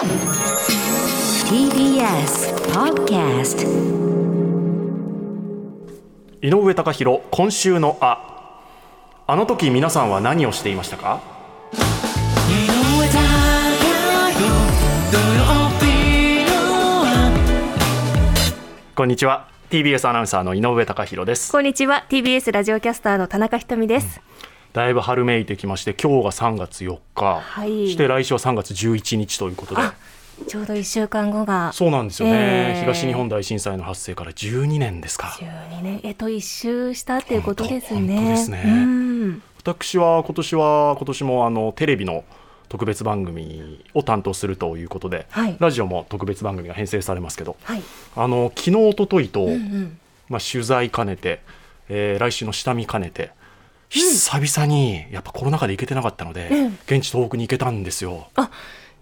TBS Podcast 井上貴博今週のあ。あの時皆さんは何をしていましたか？こんにちは。TBS アナウンサーの井上貴博です。こんにちは。TBS ラジオキャスターの田中ひとみです、だいぶ春めいてきまして今日が3月4日、はい。そして来週は3月11日ということで。あちょうど一週間後がそうなんですよね、えー東日本大震災の発生から12年ですか。12年。えっと一周したっていうことですね。ですね。うん。私は今年は今年もあのテレビの特別番組を担当するということで、はい。ラジオも特別番組が編成されますけどはい。あの昨日一昨日と、うんうん。まあ、取材兼ねて、えー来週の下見兼ねて久々にやっぱコロナ禍で行けてなかったので、うん現地東北に行けたんですよ。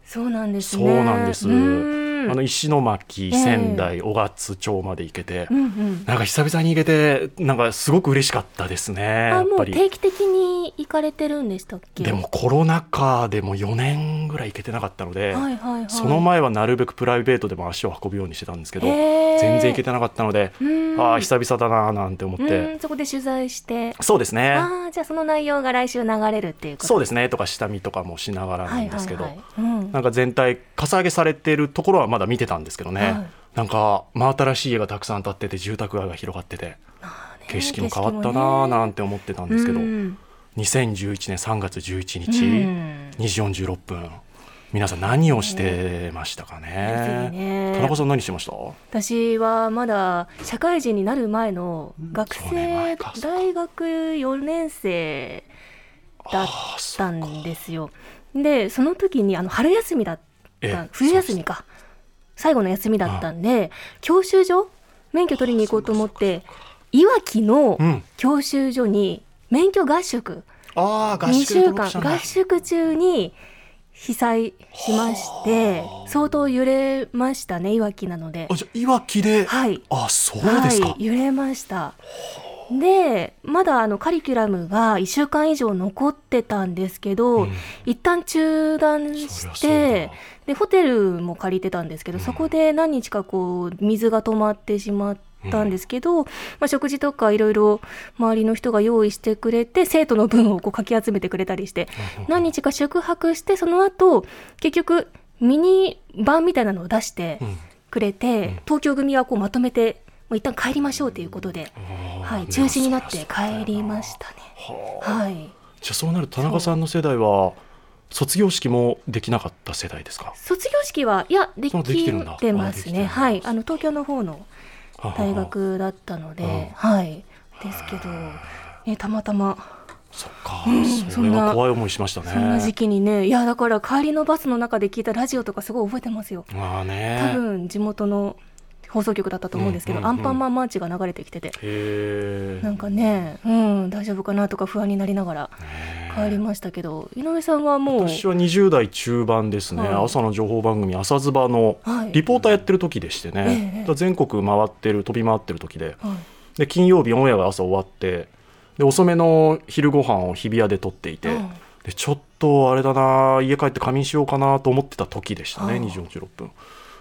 そうなんですそうねなんです。うん。あの石巻、仙台、小勝町まで行けて、うんうん。なんか久々に行けて、なんかすごく嬉しかったですね。やっぱり。定期的に行かれてるんでしたっけ？でもコロナ禍でも4年ぐらい行けてなかったので、はいはいはい。その前はなるべくプライベートでも足を運ぶようにしてたんですけど、全然行けてなかったので、うん。ああ久々だなーなんて思って、うんそこで取材して？そうですね。ああじゃあその内容が来週流れるっていうこと？そうですね。とか下見とかもしながらなんですけど、はいはいはい。うん。なんか全体かさ上げされてるところはまだ見てたんですけどね、はい。なんか真新しい家がたくさん建ってて住宅街が広がってて景色も変わったなーなんて思ってたんですけど、うん。2011年3月11日、うん。2時46分皆さん何をしてましたかね？ね。田中さん何してました？私はまだ社会人になる前の学生か。大学4年生だったんですよ。でその時にあの春休みだっええた冬休みか最後の休みだったんで教習所免許取りに行こうと思っていわきのうん。教習所に免許合宿。2ああ合宿で週間合宿中に被災しまして相当揺れましたねいわきなので。あじゃあいわきで、はい。あそうですか、はい、揺れましたでまだあのカリキュラムが1週間以上残ってたんですけど、うん。一旦中断してだ。でホテルも借りてたんですけど、そこで何日かこう水が止まってしまったんですけど、まあ、食事とかいろいろ周りの人が用意してくれて生徒の分をこうかき集めてくれたりして何日か宿泊してその後結局ミニ版みたいなのを出してうん。くれて、東京組はこうまとめてもう一旦帰りましょうということで、はい、中止になって帰りましたね。はい。じゃあそうなると田中さんの世代は卒業式もできなかった世代ですか？卒業式はいやできてますね。はい、あの東京の方の大学だったので、うん。はい。ですけど、ね、たまたま。そっか、うんそれそんなは怖い思いしましたね。そんな時期にね、いやだから帰りのバスの中で聞いたラジオとかすごい覚えてますよ。まあね。多分地元の放送局だったと思うんですけど、うんうんうんアンパンマンマーチが流れてきてて、なんかね、うん大丈夫かなとか不安になりながら帰りましたけど、井上さんはもう私は20代中盤ですね、はい。朝の情報番組「朝ズバ」のはい。リポーターやってる時でしてね、ええだから全国回ってる飛び回ってる時で。はい。で金曜日オンエアが朝終わってで遅めの昼ご飯を日比谷で撮っていて、うんでちょっとあれだな家帰って仮眠しようかなと思ってた時でしたね、はあ2時46分。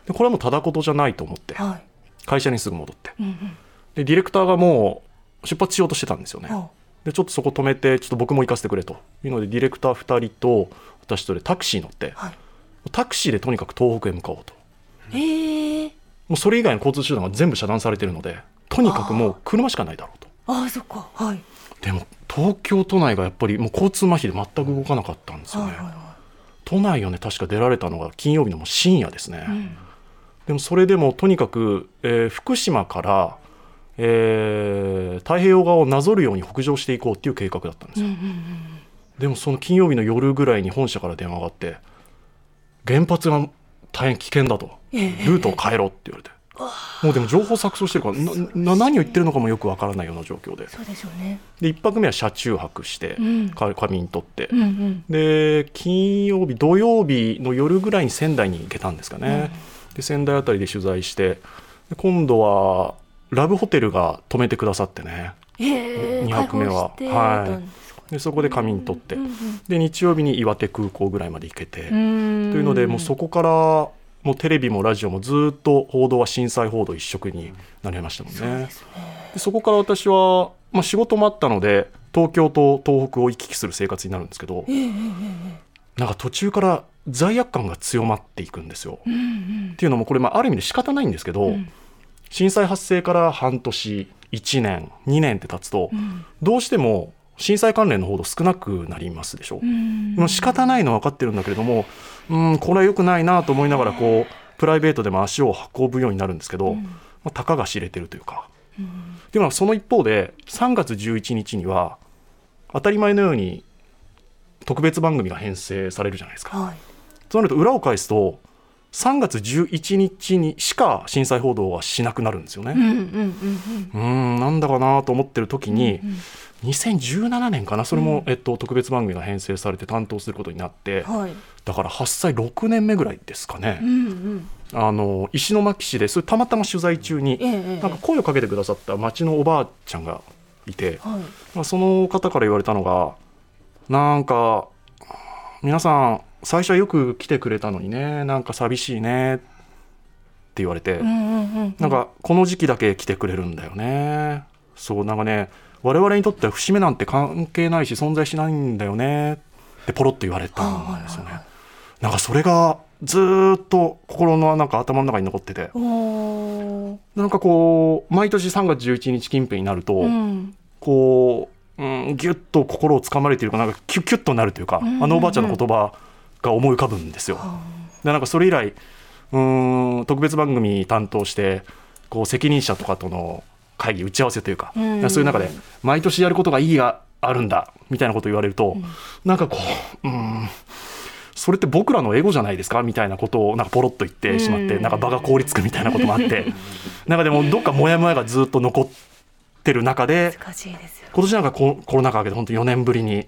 でこれはもうただ事じゃないと思ってはい。会社にすぐ戻って。うん。うんでディレクターがもう出発しようとしてたんですよね、あでちょっとそこ止めてちょっと僕も行かせてくれと。いうのでディレクター2人と私とでタクシー乗ってはい。タクシーでとにかく東北へ向かおうと。ええもうそれ以外の交通手段が全部遮断されてるのでとにかくもう車しかないだろうと。ああそっか。はいでも東京都内がやっぱりもう交通麻痺で全く動かなかったんですよね、はいはいは都内をね確か出られたのが金曜日のもう深夜ですね、いうん。でもそれでもとにかく、えー福島から、えー太平洋側をなぞるように北上していこうっていう計画だったんですよ、うんうんうん。でもその金曜日の夜ぐらいに本社から電話があって原発が大変危険だと。ええ。ルートを変えろって言われてもうでも情報錯綜してるからなな何を言ってるのかもよくわからないような状況で。そうでしょうね。で1泊目は車中泊して、うん。か仮眠取って、うんうん。で金曜日土曜日の夜ぐらいに仙台に行けたんですかね、で仙台あたりで取材してで今度はラブホテルが泊めてくださってね。ええ二泊目は。開放してたんでそこで仮眠取って、うんうんで日曜日に岩手空港ぐらいまで行けて、とというのでもうそこからもうテレビもラジオもずっと報道は震災報道一色になりましたもんね。でそこから私は、まあ、仕事もあったので東京と東北を行き来する生活になるんですけど、なんか途中から罪悪感が強まっていくんですよ。っていうのもこれまあある意味で仕方ないんですけど、震災発生から半年1年2年って経つと、どうしても震災関連の報道少なくなりますでしょ。もう仕方ないのは分かってるんだけれどもうんこれは良くないなと思いながらこうプライベートでも足を運ぶようになるんですけど、まあ、たかが知れてるというか。でもその一方で3月11日には当たり前のように特別番組が編成されるじゃないですか。はいとなると裏を返すと3月11日にしか震災報道はしなくなるんですよね。うんうんうんうーんなんだかなと思ってる時に、2017年かなそれも、えっと、特別番組が編成されて担当することになって、うんはい。だから発災6年目ぐらいですかね、うんうん。あの石巻市でそれたまたま取材中に、ええええ。なんか声をかけてくださった町のおばあちゃんがいて、はい。まあ、その方から言われたのがなんか皆さん最初はよく来てくれたのにねなんか寂しいねって言われて、なんかこの時期だけ来てくれるんだよね。そうなんかね我々にとっては節目なんて関係ないし存在しないんだよねってポロッと言われたんですよね。なんかそれがずーっと心のなんか頭の中に残ってて。なんかこう毎年3月11日近辺になると、うん。こう、うん、ギュッと心をつかまれているかなんかキュッキュッとなるというか、あのおばあちゃんの言葉が思い浮かぶんですよ。でなんかそれ以来うーん特別番組担当してこう責任者とかとの会議打ち合わせというか、うん。そういう中で毎年やることが意義があるんだみたいなことを言われると、なんかこううんそれって僕らのエゴじゃないですかみたいなことをなんかポロッと言ってしまって、うんなんか場が凍りつくみたいなこともあって。なんかでもどっかモヤモヤがずっと残ってる中で今年なんかココロナ禍明けて本当に4年ぶりに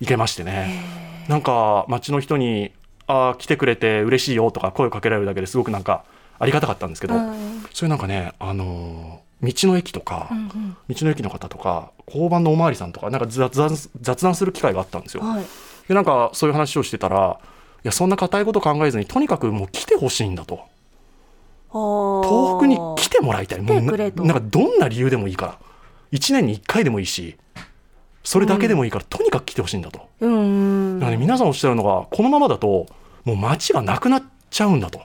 行けましてねなんか街の人に「あー来てくれて嬉しいよ」とか声をかけられるだけですごくなんかありがたかったんですけど、うん。そういうなんかね、あのー道の駅とか、うんうん。道の駅の方とか交番のおまわりさんとかなんか雑談雑談する機会があったんですよ。はい。でなんかそういう話をしてたらいやそんな固いこと考えずにとにかくもう来てほしいんだと。東北に来てもらいたい。もうなんかどんな理由でもいいから。1年に1回でもいいしそれだけでもいいから、とにかく来てほしいんだと。うんうん。だからね、皆さんおっしゃるのがこのままだともう街がなくなっちゃうんだと。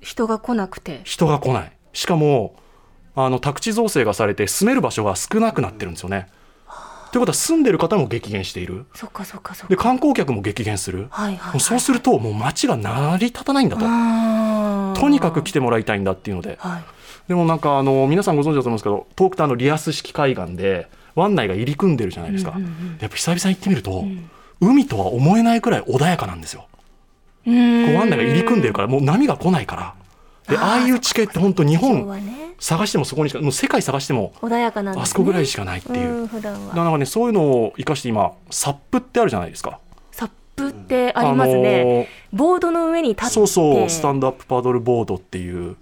人が来なくて。人が来ない。しかもあの宅地造成がされて住める場所が少なくなってるんですよね。ということは住んでる方も激減している。そっかそっかそっでか観光客も激減する。はいはいもうそうするともう街が成り立たないんだと。とにかく来てもらいたいんだっていうので。はい。でもなんかあの皆さんご存知だと思うんですけど遠くてあのリアス式海岸で湾内が入り組んでるじゃないですか、うんうんやっぱ久々に行ってみると、海とは思えないくらい穏やかなんですよ。うーん。こう湾内が入り組んでるからもう波が来ないから。でああいう地形って本当日本探してもそこにしかもう世界探しても穏やかなあそこぐらいしかないっていう、ん普段は。だからねそういうのを生かして今サップってあるじゃないですか。サップってありますね、ボードの上に立って。そうそうスタンドアップパドルボードっていう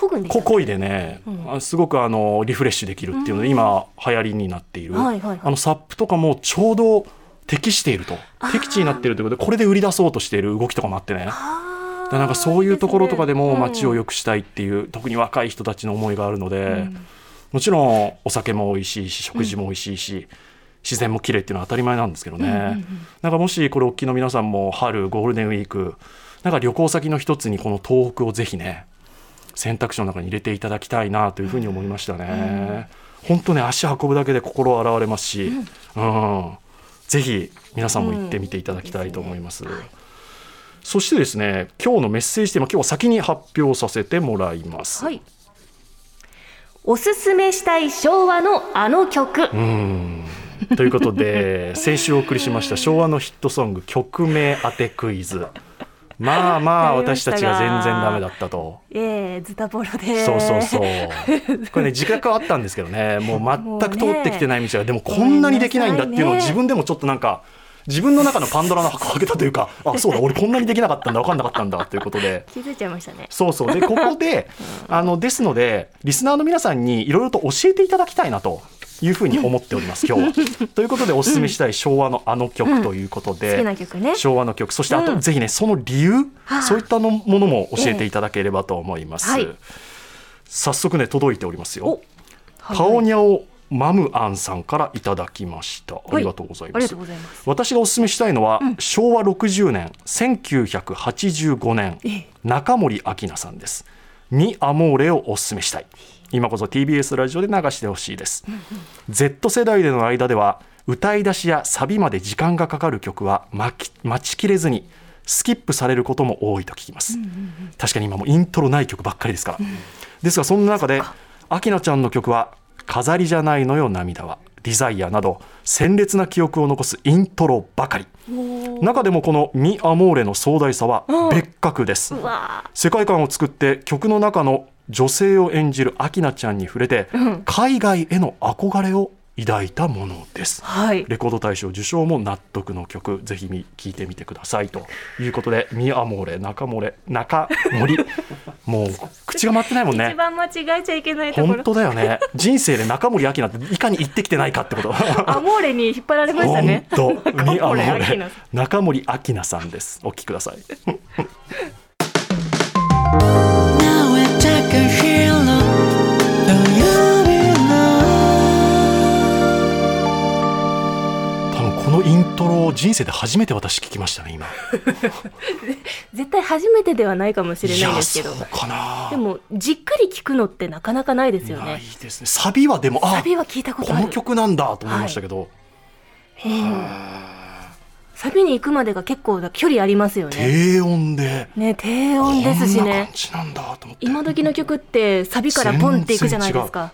漕ぐんですこ漕いでね、うん。あすごくあのリフレッシュできるっていうので、今流行りになっている、はいはいはい。あのサップとかもちょうど適していると。適地になっているということでこれで売り出そうとしている動きとかもあってね。だなんかそういうところとかでも街をよ良くしたいっていう、特に若い人たちの思いがあるので、もちろんお酒も美味しいし食事も美味しいし、自然も綺麗っていうのは当たり前なんですけどね、なんかもしこれおっきいの皆さんも春ゴールデンウィークなんか旅行先の一つにこの東北をぜひね選択肢の中に入れていただきたいなというふうに思いましたね。本当ね足運ぶだけで心洗われますし、うん。ぜひ皆さんも行ってみていただきたいと思います。そしてですね今日のメッセージテーマ今日は先に発表させてもらいます。はい。おすすめしたい昭和のあの曲、うん。ということで 先週お送りしました昭和のヒットソング曲名当てクイズまあまあ私たちが全然ダメだったと。ええズタボロでそうそうそう。これね自覚はあったんですけどね、もう全く通ってきてない道が、でもこんなにできないんだっていうのを自分でもちょっとなんか。自分の中のパンドラの箱を開けたというか、あ、そうだ、俺こんなにできなかったんだ、分かんなかったんだということで。気づいちゃいましたねそうそう。で、ここで、あの、ですので、リスナーの皆さんにいろいろと教えていただきたいなと。いうふうに思っております今日は。ということでおすすめしたい昭和のあの曲ということで、好きな曲ね。昭和の曲。そしてあと、うん。ぜひねその理由、はあ。そういったのものも教えていただければと思います。はい。早速ね届いておりますよ。お。パオニャオマムアンさんからいただきました。ありがとうございます。ありがとう。ございます。私がお勧めしたいのは、うん。昭和60年1985年ええ。中森明菜さんです「ミ・アモーレ」をお勧めしたい今こそ TBS ラジオで流してほしいです、Z 世代での間では歌い出しやサビまで時間がかかる曲は待ちきれずにスキップされることも多いと聞きます、確かに今もイントロない曲ばっかりですから、ですがそんな中で明菜ちゃんの曲は「飾りじゃないのよ涙は」「ディザイア」など鮮烈な記憶を残すイントロばかり。中でもこの「ミ・アモーレ」の壮大さは別格です、世界観を作って曲の中の女性を演じる明菜ちゃんに触れて、ん。海外への憧れを抱いたものです。ーはい。レコード大賞受賞も納得の曲ぜひみ聴いてみてくださいということで「ミ・アモーレ」中漏れ中森もう口が回ってないもん一ね番間違えちゃいけないとこ本ろ当だよね。人生で中森明菜っていかに言ってきてないかってこと。アモーレに引っ張られましたね。本当。ミ・アモーレ中森明菜さんです。お聞きください人生で初めて私聞きましたね今。絶対初めてではないかもしれないんですけど。でもじっくり聞くのってなかなかないですよないねですね。サビはでもあサビは聞いたことこある。の曲なんだと思いましたけど、サビに行くまでが結構距離ありますよね。低音で。ね低音ですしね。今時の曲ってサビからポンっていくじゃないですか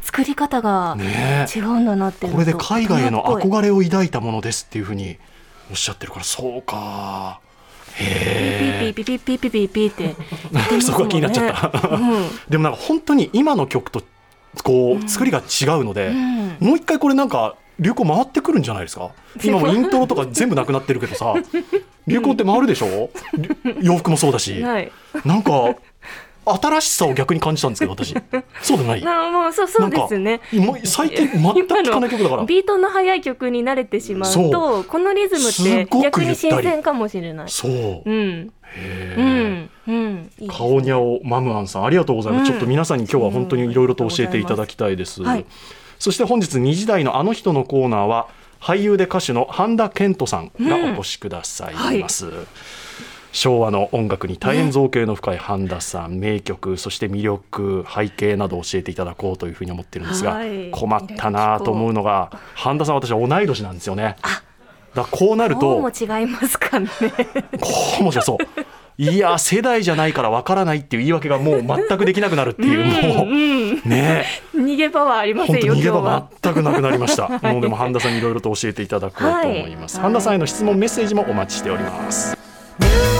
作り方がね違うんだなっていうこれで海外への憧れを抱いたものですっていうふうにおっしゃってるからそうか。へピーピーピーピーピーピーピーって言ってますそこが気になっちゃったもんでもなんか本当に今の曲とこう作りが違うので、うんもう一回これなんか流行回ってくるんじゃないですか今もイントロとか全部なくなってるけどさ流行って回るでしょ洋服もそうだうしんはいなんか新しさを逆に感じたんですけど私。そうでもない。なもうそうそうですね。最近全く聴かない曲だからビートの速い曲に慣れてしまうそとこのリズムすって逆に新鮮かもしれない。そう。うん。うん。うん。顔にゃおマムアンさんありがとうございます、うん。ちょっと皆さんに今日は本当にいろいろと教えていただきたいです、はい。そして本日2時台のあの人のコーナーは俳優で歌手の半田健人さんがお越しくださいます、昭和の音楽に大変造形の深い半田さん、名曲そして魅力背景などを教えていただこうというふうに思ってるんですが、はい。困ったなと思うのが半田さん私は同い年なんですよね。だこうなるどうとも違いますかね。こうもじゃそう。いや世代じゃないからわからないっていう言い訳がもう全くできなくなるっていうもうね。逃げ場はありませんよ逃げ場全くなくなりました、もうでも半田さんにいろいろと教えていただこうと思います、はい。半田さんへの質問メッセージもお待ちしております、Now